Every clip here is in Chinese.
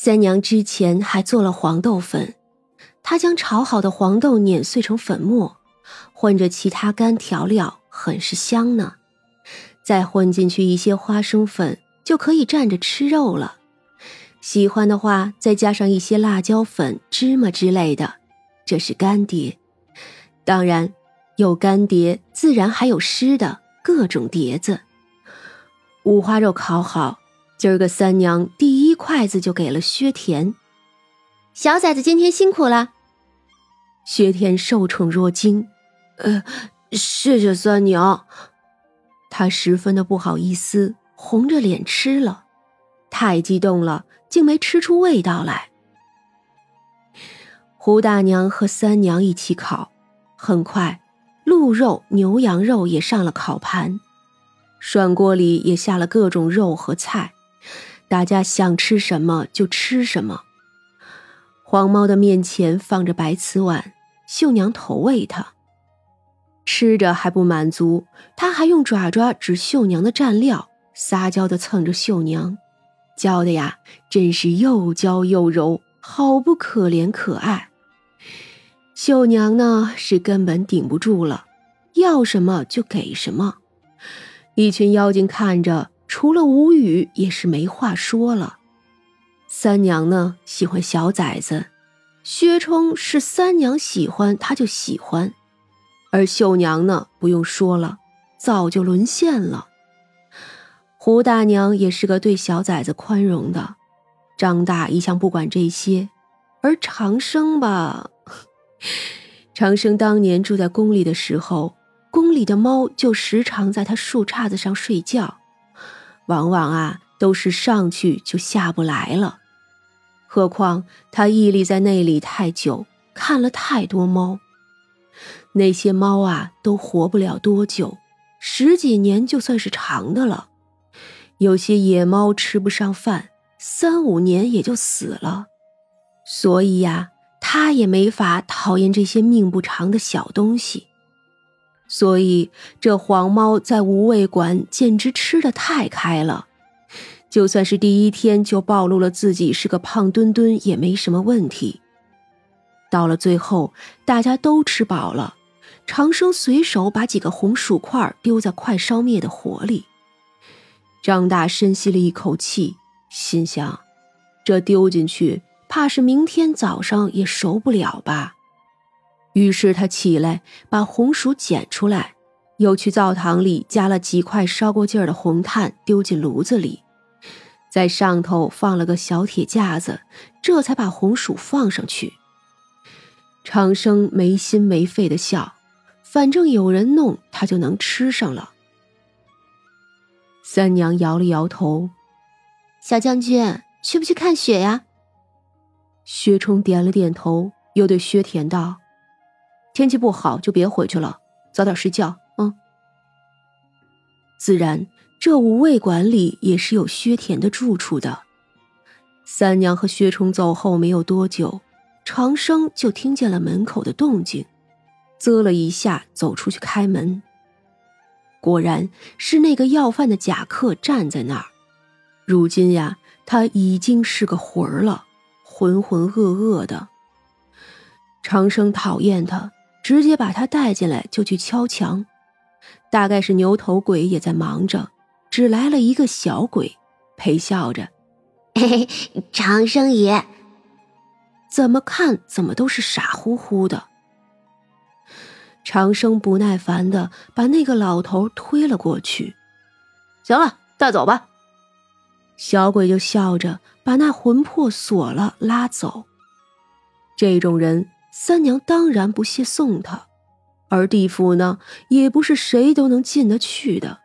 三娘之前还做了黄豆粉，她将炒好的黄豆碾碎成粉末，混着其他干调料，很是香呢。再混进去一些花生粉，就可以蘸着吃肉了。喜欢的话，再加上一些辣椒粉、芝麻之类的，这是干碟。当然，有干碟，自然还有湿的各种碟子。五花肉烤好。今儿个三娘第一筷子就给了薛田，小崽子今天辛苦了。薛田受宠若惊，呃，谢谢三娘。他十分的不好意思，红着脸吃了，太激动了，竟没吃出味道来。胡大娘和三娘一起烤，很快，鹿肉、牛羊肉也上了烤盘，涮锅里也下了各种肉和菜。大家想吃什么就吃什么。黄猫的面前放着白瓷碗，绣娘投喂它。吃着还不满足，它还用爪爪指绣娘的蘸料，撒娇的蹭着绣娘，教的呀，真是又娇又柔，好不可怜可爱。绣娘呢，是根本顶不住了，要什么就给什么。一群妖精看着。除了无语，也是没话说了。三娘呢，喜欢小崽子，薛冲是三娘喜欢他就喜欢，而秀娘呢，不用说了，早就沦陷了。胡大娘也是个对小崽子宽容的，张大一向不管这些，而长生吧，长生当年住在宫里的时候，宫里的猫就时常在他树杈子上睡觉。往往啊，都是上去就下不来了。何况他屹立在那里太久，看了太多猫。那些猫啊，都活不了多久，十几年就算是长的了。有些野猫吃不上饭，三五年也就死了。所以呀，他也没法讨厌这些命不长的小东西。所以，这黄猫在无味馆简直吃的太开了，就算是第一天就暴露了自己是个胖墩墩也没什么问题。到了最后，大家都吃饱了，长生随手把几个红薯块丢在快烧灭的火里。张大深吸了一口气，心想：这丢进去，怕是明天早上也熟不了吧。于是他起来，把红薯捡出来，又去灶堂里加了几块烧过劲儿的红炭，丢进炉子里，在上头放了个小铁架子，这才把红薯放上去。长生没心没肺的笑，反正有人弄，他就能吃上了。三娘摇了摇头：“小将军，去不去看雪呀？”薛冲点了点头，又对薛田道。天气不好就别回去了，早点睡觉。嗯。自然，这五味馆里也是有薛田的住处的。三娘和薛冲走后没有多久，长生就听见了门口的动静，啧了一下，走出去开门。果然是那个要饭的贾客站在那儿。如今呀，他已经是个魂儿了，浑浑噩噩的。长生讨厌他。直接把他带进来，就去敲墙。大概是牛头鬼也在忙着，只来了一个小鬼，陪笑着：“嘿嘿，长生爷。”怎么看怎么都是傻乎乎的。长生不耐烦的把那个老头推了过去：“行了，带走吧。”小鬼就笑着把那魂魄锁了，拉走。这种人。三娘当然不屑送他，而地府呢，也不是谁都能进得去的，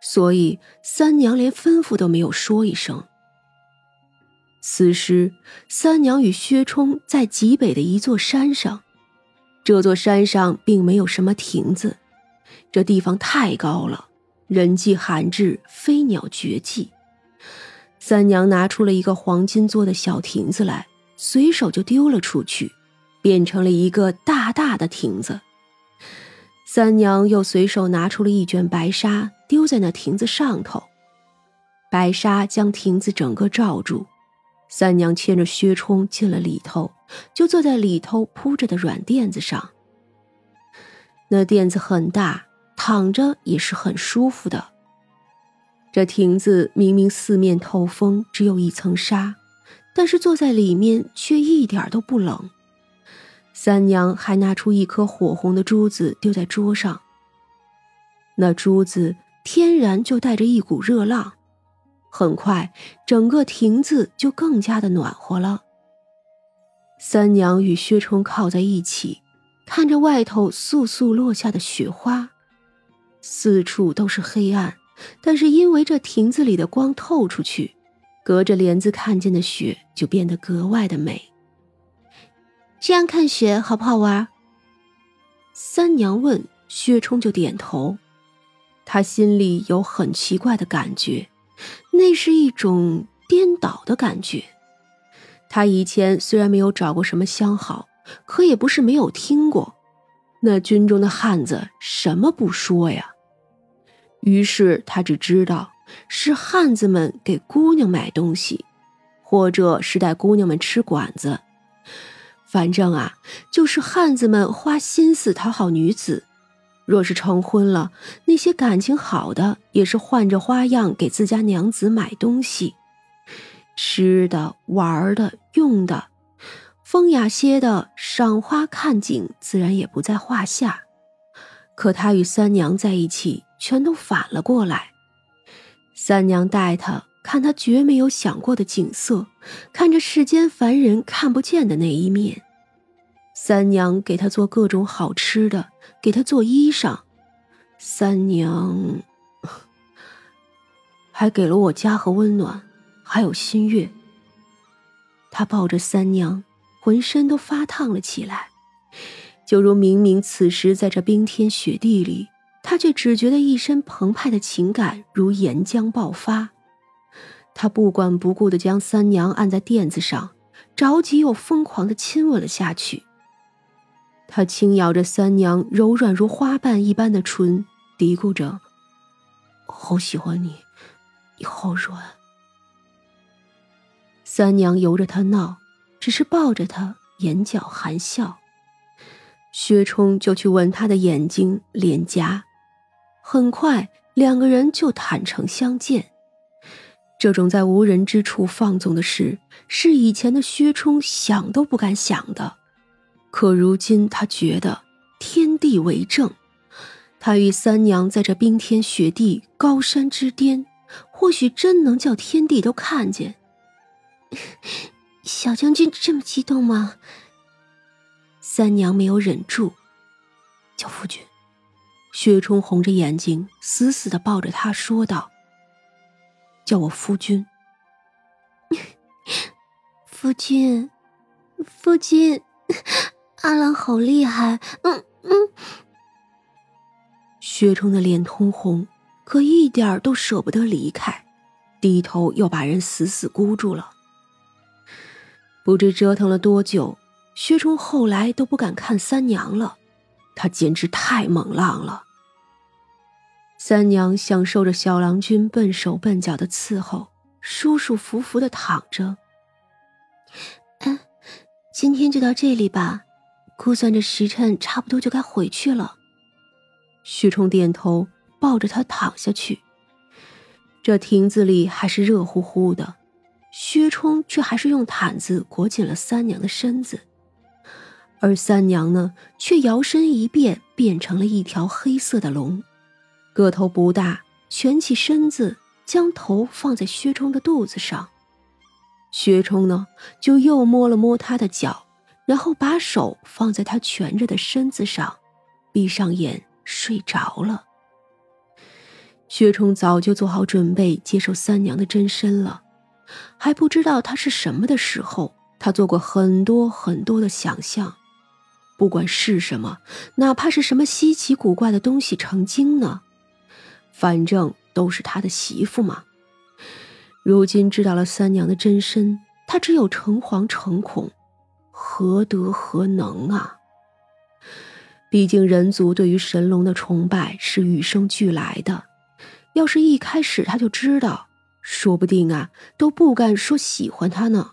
所以三娘连吩咐都没有说一声。此时，三娘与薛冲在极北的一座山上，这座山上并没有什么亭子，这地方太高了，人迹罕至，飞鸟绝迹。三娘拿出了一个黄金做的小亭子来，随手就丢了出去。变成了一个大大的亭子。三娘又随手拿出了一卷白纱，丢在那亭子上头，白纱将亭子整个罩住。三娘牵着薛冲进了里头，就坐在里头铺着的软垫子上。那垫子很大，躺着也是很舒服的。这亭子明明四面透风，只有一层纱，但是坐在里面却一点都不冷。三娘还拿出一颗火红的珠子丢在桌上，那珠子天然就带着一股热浪。很快，整个亭子就更加的暖和了。三娘与薛冲靠在一起，看着外头簌簌落下的雪花，四处都是黑暗，但是因为这亭子里的光透出去，隔着帘子看见的雪就变得格外的美。这样看雪好不好玩？三娘问，薛冲就点头。他心里有很奇怪的感觉。那是一种颠倒的感觉。他以前虽然没有找过什么相好，可也不是没有听过。那军中的汉子什么不说呀？于是他只知道是汉子们给姑娘买东西，或者是带姑娘们吃馆子。反正啊，就是汉子们花心思讨好女子。若是成婚了，那些感情好的也是换着花样给自家娘子买东西，吃的、玩的、用的，风雅些的赏花看景自然也不在话下。可他与三娘在一起，全都反了过来。三娘待他看他绝没有想过的景色，看着世间凡人看不见的那一面。三娘给他做各种好吃的，给他做衣裳。三娘还给了我家和温暖，还有新月。他抱着三娘，浑身都发烫了起来，就如明明此时在这冰天雪地里，他却只觉得一身澎湃的情感如岩浆爆发。他不管不顾的将三娘按在垫子上，着急又疯狂的亲吻了下去。他轻咬着三娘柔软如花瓣一般的唇，嘀咕着：“好喜欢你，你好软。”三娘由着他闹，只是抱着他，眼角含笑。薛冲就去吻他的眼睛、脸颊，很快两个人就坦诚相见。这种在无人之处放纵的事，是以前的薛冲想都不敢想的。可如今，他觉得天地为证，他与三娘在这冰天雪地、高山之巅，或许真能叫天地都看见。小将军这么激动吗？三娘没有忍住，叫夫君。薛冲红着眼睛，死死的抱着他说道：“叫我夫君，夫君，夫君。”阿郎好厉害，嗯嗯。薛冲的脸通红，可一点都舍不得离开，低头又把人死死箍住了。不知折腾了多久，薛冲后来都不敢看三娘了，他简直太猛浪了。三娘享受着小郎君笨手笨脚的伺候，舒舒服服的躺着。嗯，今天就到这里吧。估算着时辰，差不多就该回去了。徐冲点头，抱着她躺下去。这亭子里还是热乎乎的，薛冲却还是用毯子裹紧了三娘的身子，而三娘呢，却摇身一变，变成了一条黑色的龙，个头不大，蜷起身子，将头放在薛冲的肚子上。薛冲呢，就又摸了摸他的脚。然后把手放在他蜷着的身子上，闭上眼睡着了。薛冲早就做好准备接受三娘的真身了，还不知道她是什么的时候，他做过很多很多的想象，不管是什么，哪怕是什么稀奇古怪的东西成精呢，反正都是他的媳妇嘛。如今知道了三娘的真身，他只有诚惶诚恐。何德何能啊！毕竟人族对于神龙的崇拜是与生俱来的。要是一开始他就知道，说不定啊都不敢说喜欢他呢。